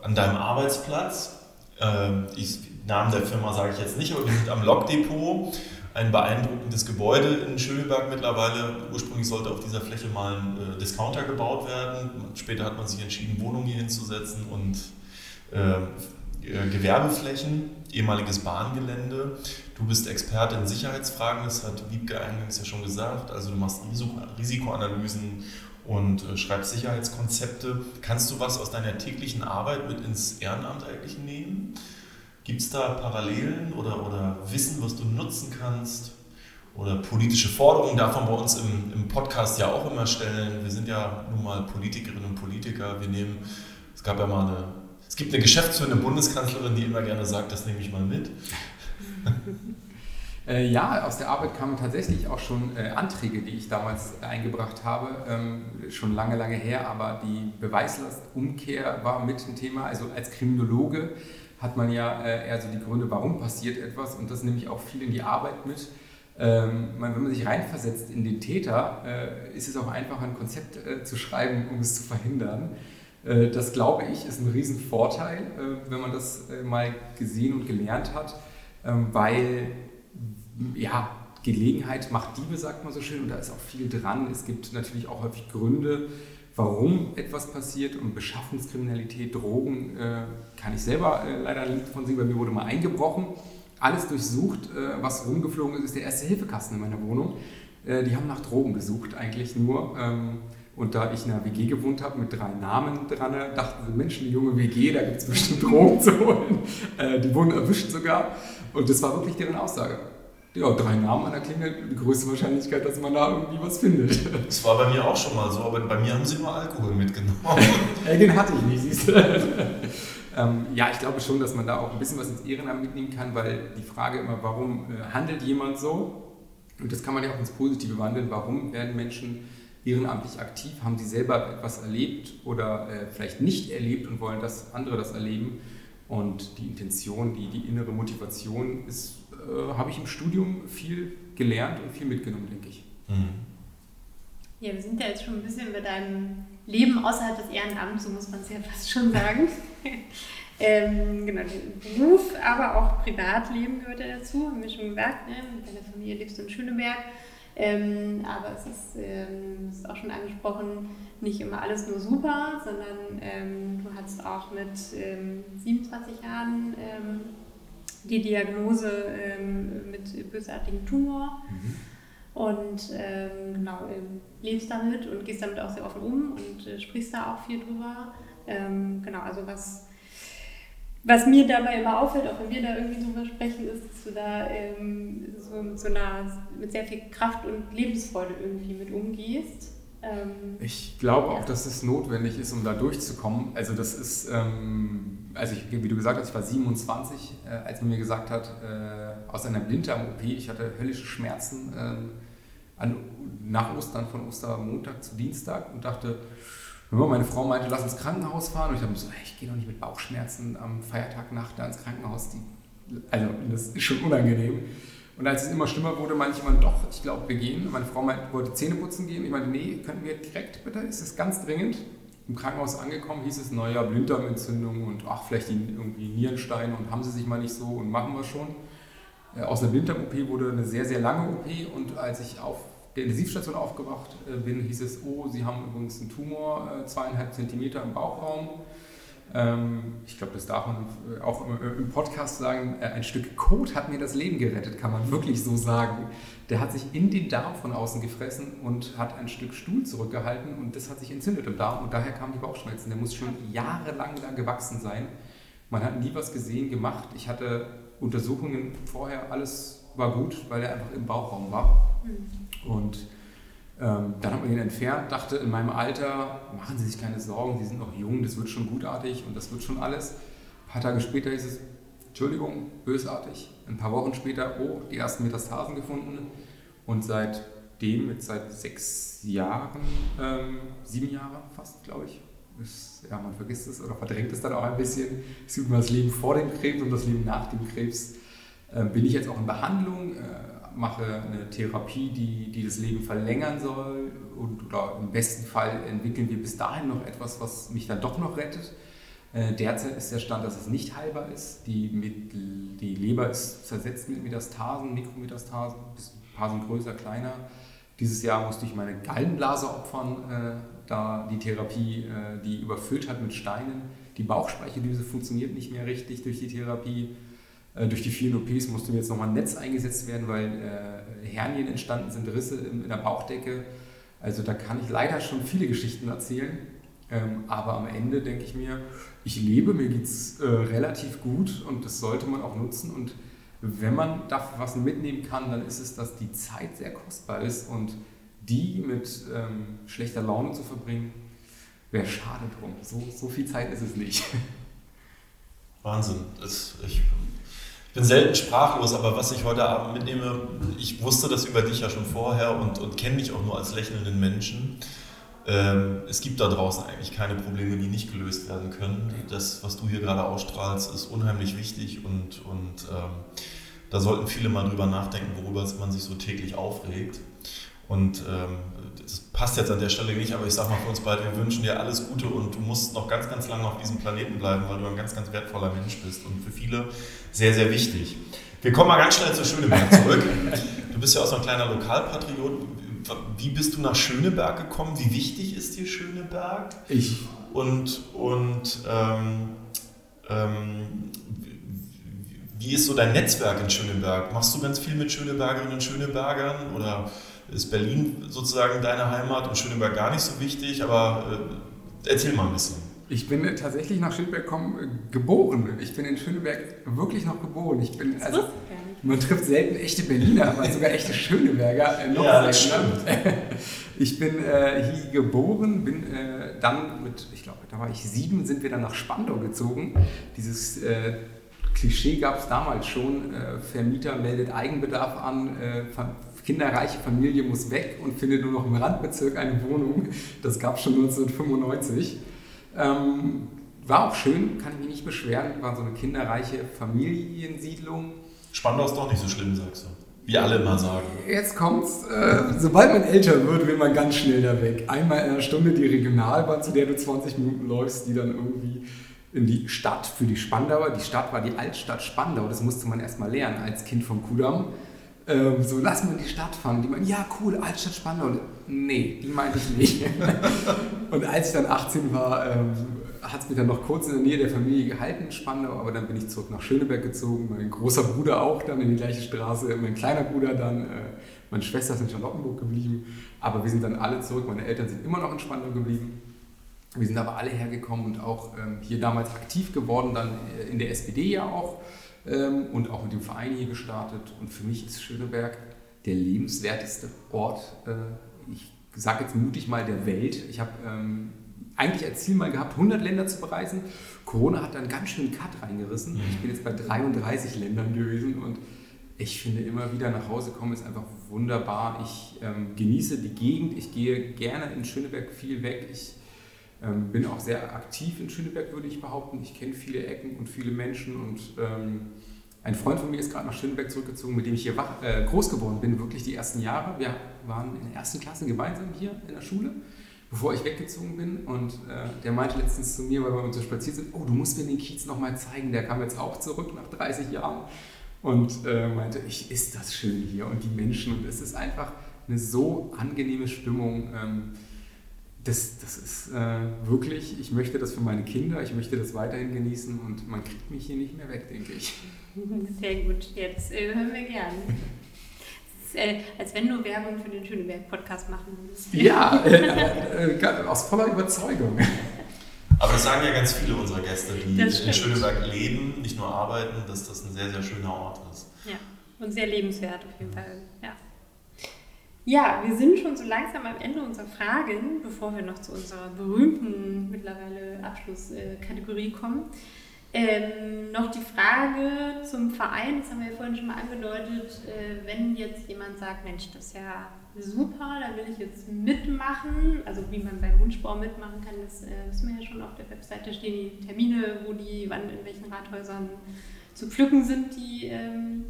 an deinem Arbeitsplatz. Ähm, ich, Namen der Firma sage ich jetzt nicht, aber wir sind am Lokdepot. Ein beeindruckendes Gebäude in Schöneberg mittlerweile. Ursprünglich sollte auf dieser Fläche mal ein Discounter gebaut werden. Später hat man sich entschieden, Wohnungen hier hinzusetzen und äh, Gewerbeflächen, ehemaliges Bahngelände. Du bist Experte in Sicherheitsfragen, das hat Wiebke eingangs ja schon gesagt. Also du machst Risikoanalysen und äh, schreibst Sicherheitskonzepte. Kannst du was aus deiner täglichen Arbeit mit ins Ehrenamt eigentlich nehmen? Gibt es da Parallelen oder, oder Wissen, was du nutzen kannst? Oder politische Forderungen man bei uns im, im Podcast ja auch immer stellen. Wir sind ja nun mal Politikerinnen und Politiker. Wir nehmen, es gab ja mal eine es gibt eine geschäftsführende Bundeskanzlerin, die immer gerne sagt, das nehme ich mal mit. Äh, ja, aus der Arbeit kamen tatsächlich auch schon äh, Anträge, die ich damals eingebracht habe, ähm, schon lange, lange her, aber die Beweislastumkehr war mit ein Thema. Also als Kriminologe hat man ja äh, eher so die Gründe, warum passiert etwas und das nehme ich auch viel in die Arbeit mit. Ähm, wenn man sich reinversetzt in den Täter, äh, ist es auch einfach ein Konzept äh, zu schreiben, um es zu verhindern. Äh, das glaube ich ist ein Riesenvorteil, wenn man das mal gesehen und gelernt hat, weil ja, Gelegenheit macht Diebe, sagt man so schön, und da ist auch viel dran. Es gibt natürlich auch häufig Gründe, warum etwas passiert und Beschaffungskriminalität, Drogen kann ich selber leider ein Lied von singen, bei mir wurde mal eingebrochen. Alles durchsucht, was rumgeflogen ist, ist der erste Hilfekasten in meiner Wohnung. Die haben nach Drogen gesucht, eigentlich nur. Ähm, und da ich in einer WG gewohnt habe mit drei Namen dran, dachten sie, Mensch, eine junge WG, da gibt es bestimmt Drogen zu holen. Äh, die wurden erwischt sogar. Und das war wirklich deren Aussage. Ja, drei Namen an der Klingel, die größte Wahrscheinlichkeit, dass man da irgendwie was findet. Das war bei mir auch schon mal so, aber bei mir haben sie nur Alkohol mitgenommen. Den hatte ich nicht, siehst du. ähm, ja, ich glaube schon, dass man da auch ein bisschen was ins Ehrenamt mitnehmen kann, weil die Frage immer, warum äh, handelt jemand so? Und das kann man ja auch ins Positive wandeln. Warum werden Menschen ehrenamtlich aktiv? Haben Sie selber etwas erlebt oder äh, vielleicht nicht erlebt und wollen, dass andere das erleben? Und die Intention, die, die innere Motivation ist, äh, habe ich im Studium viel gelernt und viel mitgenommen, denke ich. Mhm. Ja, wir sind ja jetzt schon ein bisschen bei deinem Leben außerhalb des Ehrenamts, so muss man es ja fast schon sagen. ähm, genau, Beruf, aber auch Privatleben gehört ja dazu, haben wir schon gesagt. Ne? Mit deiner Familie lebst du in Schöneberg. Ähm, aber es ist, ähm, ist auch schon angesprochen, nicht immer alles nur super, sondern ähm, du hast auch mit 27 Jahren die Diagnose mit bösartigem Tumor. Mhm. Und ähm, genau, lebst damit und gehst damit auch sehr offen um und äh, sprichst da auch viel drüber. Ähm, genau, also was, was mir dabei immer auffällt, auch wenn wir da irgendwie drüber sprechen, ist, dass du da ähm, so mit so einer, mit sehr viel Kraft und Lebensfreude irgendwie mit umgehst. Ähm, ich glaube ja. auch, dass es notwendig ist, um da durchzukommen. Also das ist, ähm, also ich, wie du gesagt hast, ich war 27, äh, als man mir gesagt hat, äh, aus einer Blinddarm-OP, ich hatte höllische Schmerzen ähm, an, nach Ostern, von Ostermontag zu Dienstag und dachte, meine Frau meinte, lass ins Krankenhaus fahren. Und ich habe so, ich gehe doch nicht mit Bauchschmerzen am Feiertag Nacht da ins Krankenhaus. Die, also das ist schon unangenehm. Und als es immer schlimmer wurde, meinte ich immer, doch, ich glaube, wir gehen. Meine Frau meinte, wollte Zähne putzen gehen. Ich meinte, nee, könnten wir direkt bitte? Ist es ganz dringend? Im Krankenhaus angekommen hieß es, naja, Blinddarmentzündung und ach, vielleicht irgendwie Nierensteine und haben sie sich mal nicht so und machen wir schon. Äh, aus der Blinddarm-OP wurde eine sehr, sehr lange OP und als ich auf der Intensivstation aufgewacht äh, bin, hieß es, oh, Sie haben übrigens einen Tumor, äh, zweieinhalb Zentimeter im Bauchraum. Ähm, ich glaube, das darf man auch im Podcast sagen. Ein Stück Kot hat mir das Leben gerettet, kann man wirklich so sagen. Der hat sich in den Darm von außen gefressen und hat ein Stück Stuhl zurückgehalten und das hat sich entzündet im Darm und daher kamen die Bauchschmerzen. Der muss schon jahrelang da gewachsen sein. Man hat nie was gesehen, gemacht. Ich hatte Untersuchungen vorher, alles war gut, weil er einfach im Bauchraum war. Mhm. Und ähm, dann hat man ihn entfernt, dachte in meinem Alter, machen Sie sich keine Sorgen, Sie sind noch jung, das wird schon gutartig und das wird schon alles. Ein paar Tage später hieß es, Entschuldigung, bösartig. Ein paar Wochen später, oh, die ersten Metastasen gefunden. Und seitdem, jetzt seit sechs Jahren, ähm, sieben Jahre fast, glaube ich, ist, ja, man vergisst es oder verdrängt es dann auch ein bisschen. Es gibt immer das Leben vor dem Krebs und das Leben nach dem Krebs. Ähm, bin ich jetzt auch in Behandlung, äh, mache eine Therapie, die, die das Leben verlängern soll und oder im besten Fall entwickeln wir bis dahin noch etwas, was mich dann doch noch rettet. Äh, derzeit ist der Stand, dass es nicht heilbar ist. Die, mit, die Leber ist zersetzt mit Metastasen, Mikrometastasen, sind größer, kleiner. Dieses Jahr musste ich meine Gallenblase opfern, äh, da die Therapie äh, die überfüllt hat mit Steinen. Die Bauchspeicheldüse funktioniert nicht mehr richtig durch die Therapie. Äh, durch die vielen OPs musste mir jetzt nochmal ein Netz eingesetzt werden, weil äh, Hernien entstanden sind, Risse in, der Bauchdecke. Also da kann ich leider schon viele Geschichten erzählen. Ähm, aber am Ende denke ich mir, ich lebe, mir geht es äh, relativ gut und das sollte man auch nutzen. Und wenn man dafür was mitnehmen kann, dann ist es, dass die Zeit sehr kostbar ist und die mit ähm, schlechter Laune zu verbringen, wäre schade drum. So, so viel Zeit ist es nicht. Wahnsinn. Das, ich bin selten sprachlos, aber was ich heute Abend mitnehme, ich wusste das über dich ja schon vorher und, und kenne dich auch nur als lächelnden Menschen. Ähm, es gibt da draußen eigentlich keine Probleme, die nicht gelöst werden können. Das, was du hier gerade ausstrahlst, ist unheimlich wichtig und, und ähm, da sollten viele mal drüber nachdenken, worüber man sich so täglich aufregt. Und ähm, das passt jetzt an der Stelle nicht, aber ich sage mal für uns beide, wir wünschen dir alles Gute und du musst noch ganz, ganz lange auf diesem Planeten bleiben, weil du ein ganz, ganz wertvoller Mensch bist und für viele sehr, sehr wichtig. Wir kommen mal ganz schnell zu Schöneberg zurück. Du bist ja auch so ein kleiner Lokalpatriot. Wie bist du nach Schöneberg gekommen? Wie wichtig ist dir Schöneberg? Ich. Und, und ähm, ähm, wie ist so dein Netzwerk in Schöneberg? Machst du ganz viel mit Schönebergerinnen und Schönebergern oder ist Berlin sozusagen deine Heimat und Schöneberg gar nicht so wichtig, aber äh, erzähl mal ein bisschen. Ich bin tatsächlich nach Schöneberg komm, äh, geboren. Ich bin in Schöneberg wirklich noch geboren. Ich bin, also, man trifft selten echte Berliner, aber sogar echte Schöneberger. Äh, noch ja, seltener. Ich bin äh, hier geboren, bin äh, dann mit, ich glaube, da war ich sieben, sind wir dann nach Spandau gezogen. Dieses äh, Klischee gab es damals schon. Äh, Vermieter meldet Eigenbedarf an, kinderreiche Familie muss weg und findet nur noch im Randbezirk eine Wohnung. Das gab es schon 1995. Ähm, war auch schön, kann ich mich nicht beschweren. War so eine kinderreiche Familiensiedlung. Spandau ist doch nicht so schlimm, sagst du. Wie alle immer sagen. Jetzt kommt's. Äh, sobald man älter wird, will man ganz schnell da weg. Einmal in einer Stunde die Regionalbahn, zu der du 20 Minuten läufst, die dann irgendwie in die Stadt für die Spandauer. Die Stadt war die Altstadt Spandau. Das musste man erstmal lernen als Kind vom Kudamm. Ähm, so, lass mal in die Stadt fahren. Und die meinen, ja, cool, Altstadt Spandau. Und, nee, die meinte ich nicht. und als ich dann 18 war, ähm, hat es mich dann noch kurz in der Nähe der Familie gehalten, Spandau, aber dann bin ich zurück nach Schöneberg gezogen. Mein großer Bruder auch dann in die gleiche Straße, mein kleiner Bruder dann, äh, meine Schwester ist in Charlottenburg geblieben. Aber wir sind dann alle zurück. Meine Eltern sind immer noch in Spandau geblieben. Wir sind aber alle hergekommen und auch ähm, hier damals aktiv geworden, dann äh, in der SPD ja auch ähm, und auch mit dem Verein hier gestartet. Und für mich ist Schöneberg der lebenswerteste Ort, äh, ich sage jetzt mutig mal, der Welt. Ich habe ähm, eigentlich als Ziel mal gehabt, 100 Länder zu bereisen. Corona hat dann ganz schön einen Cut reingerissen. Ich bin jetzt bei 33 Ländern gewesen und ich finde immer wieder nach Hause kommen ist einfach wunderbar. Ich ähm, genieße die Gegend, ich gehe gerne in Schöneberg viel weg. Ich ähm, bin auch sehr aktiv in Schöneberg, würde ich behaupten. Ich kenne viele Ecken und viele Menschen und ähm, ein Freund von mir ist gerade nach Schöneberg zurückgezogen, mit dem ich hier wach, äh, groß geworden bin, wirklich die ersten Jahre. Wir waren in der ersten Klasse gemeinsam hier in der Schule, bevor ich weggezogen bin. Und äh, der meinte letztens zu mir, weil wir so spaziert sind, oh, du musst mir den Kiez nochmal zeigen. Der kam jetzt auch zurück nach 30 Jahren und äh, meinte, ich, ist das schön hier und die Menschen. Und es ist einfach eine so angenehme Stimmung. Ähm, das, das ist äh, wirklich, ich möchte das für meine Kinder, ich möchte das weiterhin genießen und man kriegt mich hier nicht mehr weg, denke ich. Sehr gut, jetzt äh, hören wir gerne. Äh, als wenn du Werbung für den Schöneberg-Podcast machen würdest. Ja, äh, äh, aus voller Überzeugung. Aber das sagen ja ganz viele unserer Gäste, die in Schöneberg leben, nicht nur arbeiten, dass das ein sehr, sehr schöner Ort ist. Ja, und sehr lebenswert auf jeden Fall. Ja. Ja, wir sind schon so langsam am Ende unserer Fragen, bevor wir noch zu unserer berühmten mittlerweile Abschlusskategorie kommen. Ähm, noch die Frage zum Verein, das haben wir ja vorhin schon mal angedeutet, äh, wenn jetzt jemand sagt, Mensch, das ist ja super, da will ich jetzt mitmachen, also wie man beim Wunschbau mitmachen kann, das äh, wissen wir ja schon, auf der Webseite stehen die Termine, wo die, wann in welchen Rathäusern zu pflücken sind, die, ähm,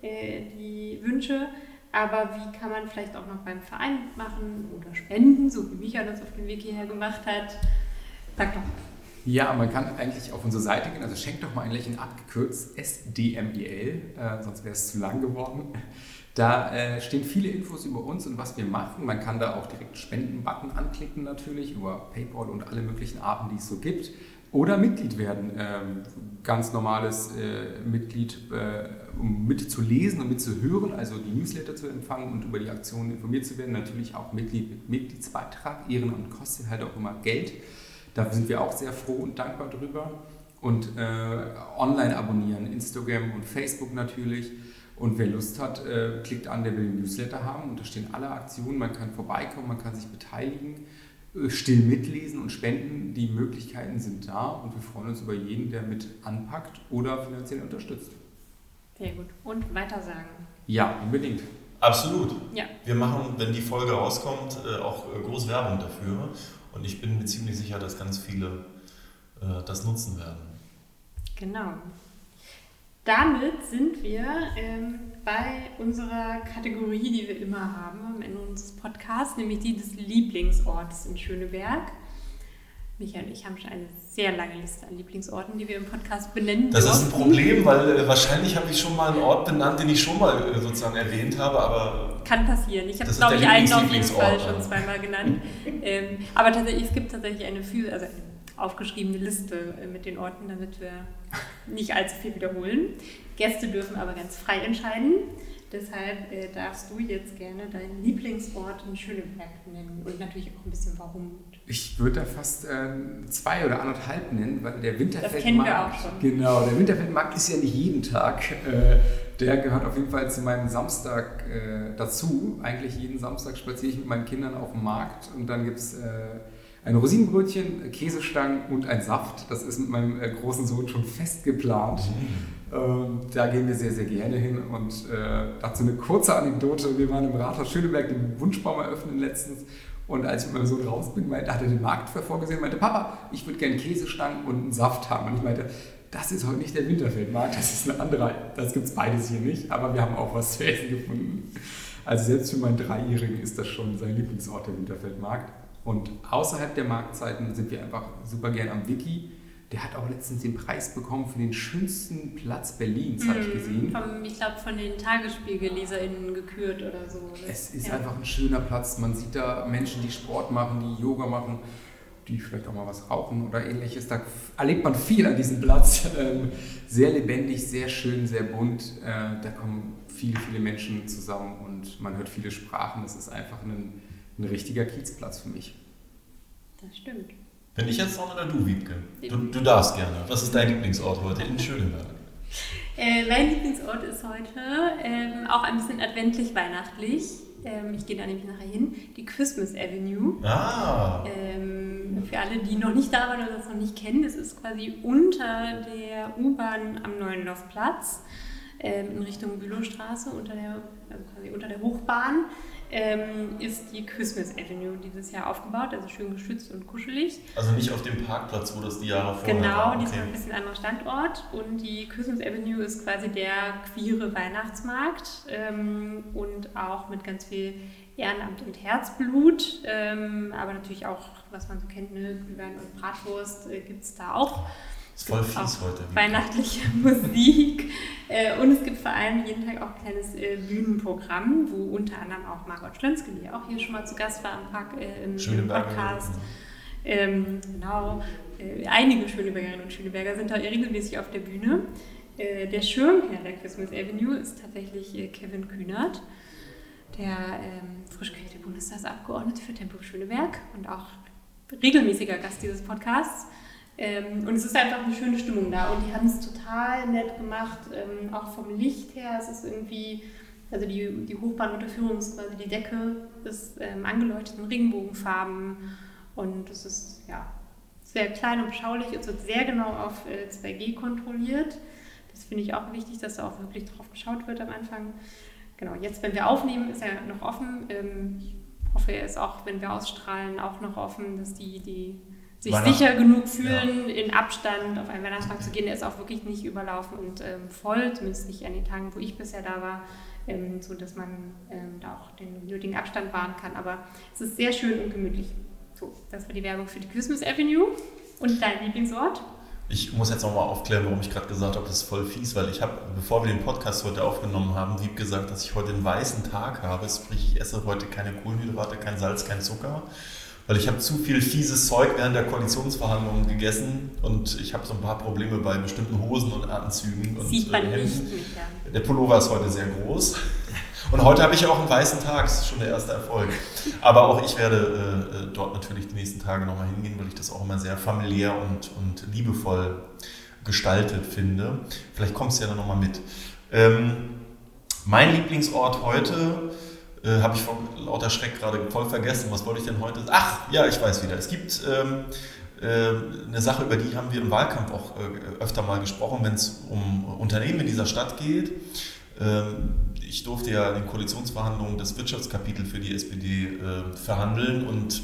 äh, die Wünsche. Aber wie kann man vielleicht auch noch beim Verein mitmachen oder spenden, so wie Micha das auf dem Weg hierher gemacht hat? Sag doch. Ja, man kann eigentlich auf unsere Seite gehen, also schenkt doch mal ein Lächeln abgekürzt, SDMEL, äh, sonst wäre es zu lang geworden. Da äh, stehen viele Infos über uns und was wir machen. Man kann da auch direkt Spenden-Button anklicken natürlich, über PayPal und alle möglichen Arten, die es so gibt. Oder Mitglied werden. Ähm, ganz normales äh, Mitglied, um mitzulesen und mitzuhören, also die Newsletter zu empfangen und über die Aktionen informiert zu werden. Natürlich auch Mitglied mit Mitgliedsbeitrag. Ehrenamt kostet halt auch immer Geld. Da sind wir auch sehr froh und dankbar drüber. Und äh, online abonnieren, Instagram und Facebook natürlich. Und wer Lust hat, äh, klickt an, der will den Newsletter haben. Und da stehen alle Aktionen. Man kann vorbeikommen, man kann sich beteiligen. Äh, still mitlesen und spenden. Die Möglichkeiten sind da und wir freuen uns über jeden, der mit anpackt oder finanziell unterstützt. Sehr gut. Und weiter sagen. Ja, unbedingt. Absolut. Ja. Wir machen, wenn die Folge rauskommt, äh, auch äh, groß Werbung dafür. Und ich bin mir ziemlich sicher, dass ganz viele das nutzen werden. Genau. Damit sind wir ähm, bei unserer Kategorie, die wir immer haben am Ende unseres Podcasts, nämlich die des Lieblingsortes in Schöneberg. Michael und ich haben schon eine sehr lange Liste an Lieblingsorten, die wir im Podcast benennen. Das durften. ist ein Problem, weil äh, wahrscheinlich habe ich schon mal einen Ort benannt, den ich schon mal äh, sozusagen erwähnt habe, aber. Kann passieren. Ich habe, glaube ich, einen auf jeden Fall schon zweimal genannt. ähm, aber tatsächlich, es gibt tatsächlich eine, also eine aufgeschriebene Liste äh, mit den Orten, damit wir nicht allzu viel wiederholen. Gäste dürfen aber ganz frei entscheiden. Deshalb äh, darfst du jetzt gerne deinen Lieblingsort in Schöneberg nennen und natürlich auch ein bisschen warum. Ich würde da fast äh, zwei oder anderthalb nennen, weil der Winterfeldmarkt. Genau, der Winterfeldmarkt ist ja nicht jeden Tag. Äh, der gehört auf jeden Fall zu meinem Samstag äh, dazu. Eigentlich jeden Samstag spaziere ich mit meinen Kindern auf dem Markt und dann gibt es äh, ein Rosinenbrötchen, Käsestangen und ein Saft. Das ist mit meinem äh, großen Sohn schon fest geplant. Mhm. Ähm, da gehen wir sehr, sehr gerne hin. Und äh, dazu eine kurze Anekdote. Wir waren im Rathaus Schöneberg den Wunschbaum eröffnen letztens. Und als ich mit meinem Sohn raus bin, meinte, hat er den Markt vorgesehen meinte, Papa, ich würde gerne Käsestangen und einen Saft haben. Und ich meinte, das ist heute nicht der Winterfeldmarkt, das ist eine andere, das gibt es beides hier nicht, aber wir haben auch was zu essen gefunden. Also selbst für meinen Dreijährigen ist das schon sein Lieblingsort, der Winterfeldmarkt. Und außerhalb der Marktzeiten sind wir einfach super gern am Wiki. Der hat auch letztens den Preis bekommen für den schönsten Platz Berlins, habe ich Mhm. gesehen. Vom, ich glaube, von den TagesspiegelleserInnen gekürt oder so. Es ist Ja. einfach ein schöner Platz. Man sieht da Menschen, die Sport machen, die Yoga machen, die vielleicht auch mal was rauchen oder ähnliches. Da erlebt man viel an diesem Platz. Ähm, Sehr lebendig, sehr schön, sehr bunt. Äh, Da kommen viele, viele Menschen zusammen und man hört viele Sprachen. Das ist einfach ein, ein richtiger Kiezplatz für mich. Das stimmt. Bin ich jetzt dran oder du, Wiebke? Du, du darfst gerne. Was ist dein Lieblingsort heute in Schöneberg? Äh, mein Lieblingsort ist heute ähm, auch ein bisschen adventlich-weihnachtlich. Ähm, ich gehe da nämlich nachher hin. Die Christmas Avenue. Ah, Ähm, für alle, die noch nicht da waren oder das noch nicht kennen, das ist quasi unter der U-Bahn am Neuenlaufplatz ähm, in Richtung Bülowstraße, unter der, also quasi unter der Hochbahn, ähm, ist die Christmas Avenue dieses Jahr aufgebaut, also schön geschützt und kuschelig. also nicht auf dem Parkplatz, wo das die Jahre vorher Genau, war. diesmal ein bisschen anderer Standort. Und die Christmas Avenue ist quasi der queere Weihnachtsmarkt ähm, und auch mit ganz viel Ehrenamt und Herzblut. Ähm, aber natürlich auch, was man so kennt, ne, Glühwein und Bratwurst äh, gibt es da auch. Ist voll fies heute. Weihnachtliche Musik. Äh, und es gibt vor allem jeden Tag auch ein kleines äh, Bühnenprogramm, wo unter anderem auch Margot Schlönske, die auch hier schon mal zu Gast war im, Park, äh, im, im. Podcast, ähm, genau. Äh, einige Schönebergerinnen und Schöneberger sind da regelmäßig auf der Bühne. Äh, der Schirmherr der Christmas Avenue ist tatsächlich äh, Kevin Kühnert, der ähm, frisch gewählte Bundestagsabgeordnete für Tempo Schöneberg und auch regelmäßiger Gast dieses Podcasts. Ähm, und es ist einfach eine schöne Stimmung da und die haben es total nett gemacht, ähm, auch vom Licht her. Es ist irgendwie, also die, die Hochbahnunterführung ist quasi die Decke, ist ähm, angeleuchtet in Regenbogenfarben und es ist ja sehr klein und beschaulich. Es wird sehr genau auf äh, 2G kontrolliert. Das finde ich auch wichtig, dass da auch wirklich drauf geschaut wird am Anfang. Genau, jetzt, wenn wir aufnehmen, ist er noch offen. Ähm, ich hoffe, er ist auch, wenn wir ausstrahlen, auch noch offen, dass die, die sich sicher genug fühlen, in Abstand auf einen Weihnachtsmarkt zu gehen. Der ist auch wirklich nicht überlaufen und ähm, voll, zumindest nicht an den Tagen, wo ich bisher da war, ähm, so dass man ähm, da auch den nötigen Abstand wahren kann. Aber es ist sehr schön und gemütlich. So, das war die Werbung für die Christmas Avenue. Und dein Lieblingsort? Ich muss jetzt nochmal aufklären, warum ich gerade gesagt habe, das ist voll fies, weil ich habe, bevor wir den Podcast heute aufgenommen haben, Wieb gesagt, dass ich heute einen weißen Tag habe. Sprich, ich esse heute keine Kohlenhydrate, kein Salz, kein Zucker. Weil ich habe zu viel fieses Zeug während der Koalitionsverhandlungen gegessen und ich habe so ein paar Probleme bei bestimmten Hosen und Anzügen und Sieht man äh, nicht Hemden. mit ja. Der Pullover ist heute sehr groß. Und heute habe ich auch einen weißen Tag, das ist schon der erste Erfolg. Aber auch ich werde äh, dort natürlich die nächsten Tage nochmal hingehen, weil ich das auch immer sehr familiär und, und liebevoll gestaltet finde. Vielleicht kommst du ja dann nochmal mit. Ähm, mein Lieblingsort heute äh, habe ich vor lauter Schreck gerade voll vergessen. Was wollte ich denn heute? Ach, ja, ich weiß wieder. Es gibt ähm, äh, eine Sache, über die haben wir im Wahlkampf auch äh, öfter mal gesprochen, wenn es um Unternehmen in dieser Stadt geht. Ähm, ich durfte ja in den Koalitionsverhandlungen das Wirtschaftskapitel für die SPD äh, verhandeln und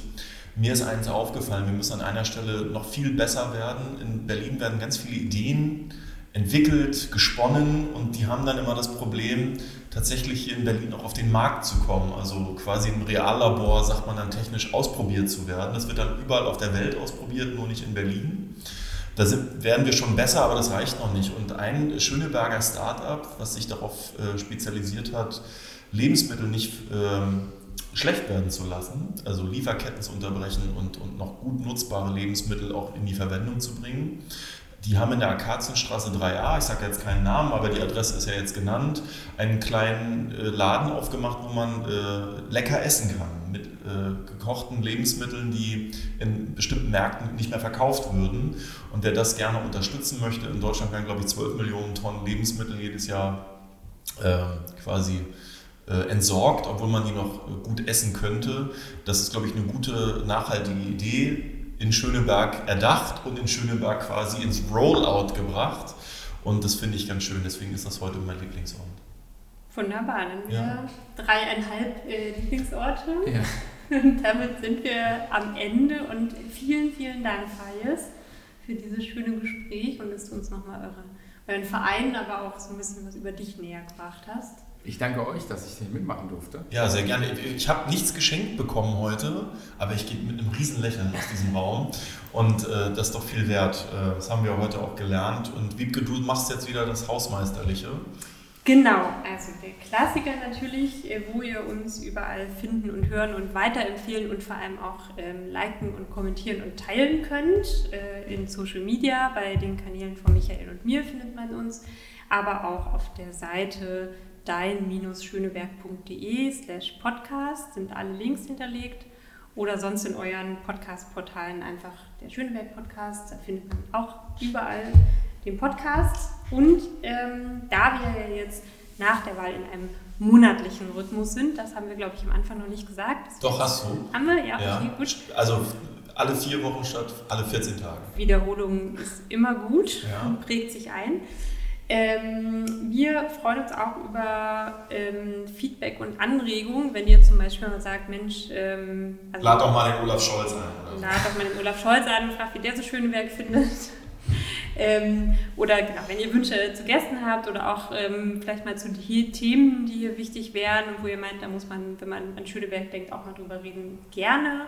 mir ist eins aufgefallen, wir müssen an einer Stelle noch viel besser werden. In Berlin werden ganz viele Ideen entwickelt, gesponnen und die haben dann immer das Problem, tatsächlich hier in Berlin auch auf den Markt zu kommen. Also quasi im Reallabor, sagt man dann technisch, ausprobiert zu werden. Das wird dann überall auf der Welt ausprobiert, nur nicht in Berlin. Da sind, werden wir schon besser, aber das reicht noch nicht. Und ein Schöneberger Start-up, was sich darauf äh, spezialisiert hat, Lebensmittel nicht ähm, schlecht werden zu lassen, also Lieferketten zu unterbrechen und, und noch gut nutzbare Lebensmittel auch in die Verwendung zu bringen. Die haben in der Akazienstraße 3a, ich sage jetzt keinen Namen, aber die Adresse ist ja jetzt genannt, einen kleinen äh, Laden aufgemacht, wo man äh, lecker essen kann mit äh, gekochten Lebensmitteln, die in bestimmten Märkten nicht mehr verkauft würden. Und wer das gerne unterstützen möchte, in Deutschland werden, glaube ich, 12 Millionen Tonnen Lebensmittel jedes Jahr äh, quasi äh, entsorgt, obwohl man die noch äh, gut essen könnte. Das ist, glaube ich, eine gute, nachhaltige Idee in Schöneberg erdacht und in Schöneberg quasi ins Rollout gebracht. Und das finde ich ganz schön, deswegen ist das heute mein Lieblingsort. Wunderbar, dann haben wir Ja. dreieinhalb äh, Lieblingsorte. Ja. Und damit sind wir am Ende und vielen, vielen Dank, Fayes, für dieses schöne Gespräch und dass du uns nochmal eure, euren Verein, aber auch so ein bisschen was über dich näher gebracht hast. Ich danke euch, dass ich hier mitmachen durfte. Ja, sehr gerne. Ich habe nichts geschenkt bekommen heute, aber ich gehe mit einem riesen Lächeln aus diesem Raum und äh, das ist doch viel wert. Äh, das haben wir heute auch gelernt. Und Wiebke, du machst jetzt wieder das Hausmeisterliche. Genau, also der Klassiker natürlich, äh, wo ihr uns überall finden und hören und weiterempfehlen und vor allem auch ähm, liken und kommentieren und teilen könnt. Äh, in Social Media, bei den Kanälen von Michael und mir findet man uns, aber auch auf der Seite dein-schönewerk.de slash podcast sind alle Links hinterlegt oder sonst in euren Podcast-Portalen einfach der Schöneberg Podcast, da findet man auch überall den Podcast und ähm, da wir ja jetzt nach der Wahl in einem monatlichen Rhythmus sind, das haben wir glaube ich am Anfang noch nicht gesagt. Doch, hast du. Haben wir? Ja, ja. Okay, gut. Also alle vier Wochen statt alle 14 Tage. Wiederholung ist immer gut ja. und prägt sich ein. Ähm, wir freuen uns auch über ähm, Feedback und Anregungen, wenn ihr zum Beispiel mal sagt, Mensch, ähm, also lad doch mal den Olaf Scholz ein. Lad doch mal den Olaf Scholz ein und fragt, wie der so schöne Werk findet. Ähm, oder genau, wenn ihr Wünsche zu Gästen habt oder auch ähm, vielleicht mal zu den Themen, die hier wichtig wären und wo ihr meint, da muss man, wenn man an Schöneberg denkt, auch mal drüber reden, gerne.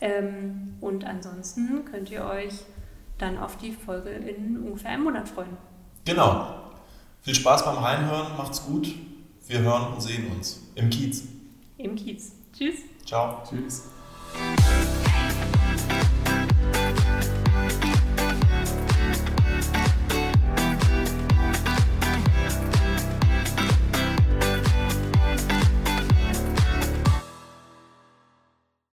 Ähm, und ansonsten könnt ihr euch dann auf die Folge in ungefähr einem Monat freuen. Genau. Viel Spaß beim Reinhören, macht's gut. Wir hören und sehen uns im Kiez. Im Kiez. Tschüss. Ciao. Tschüss.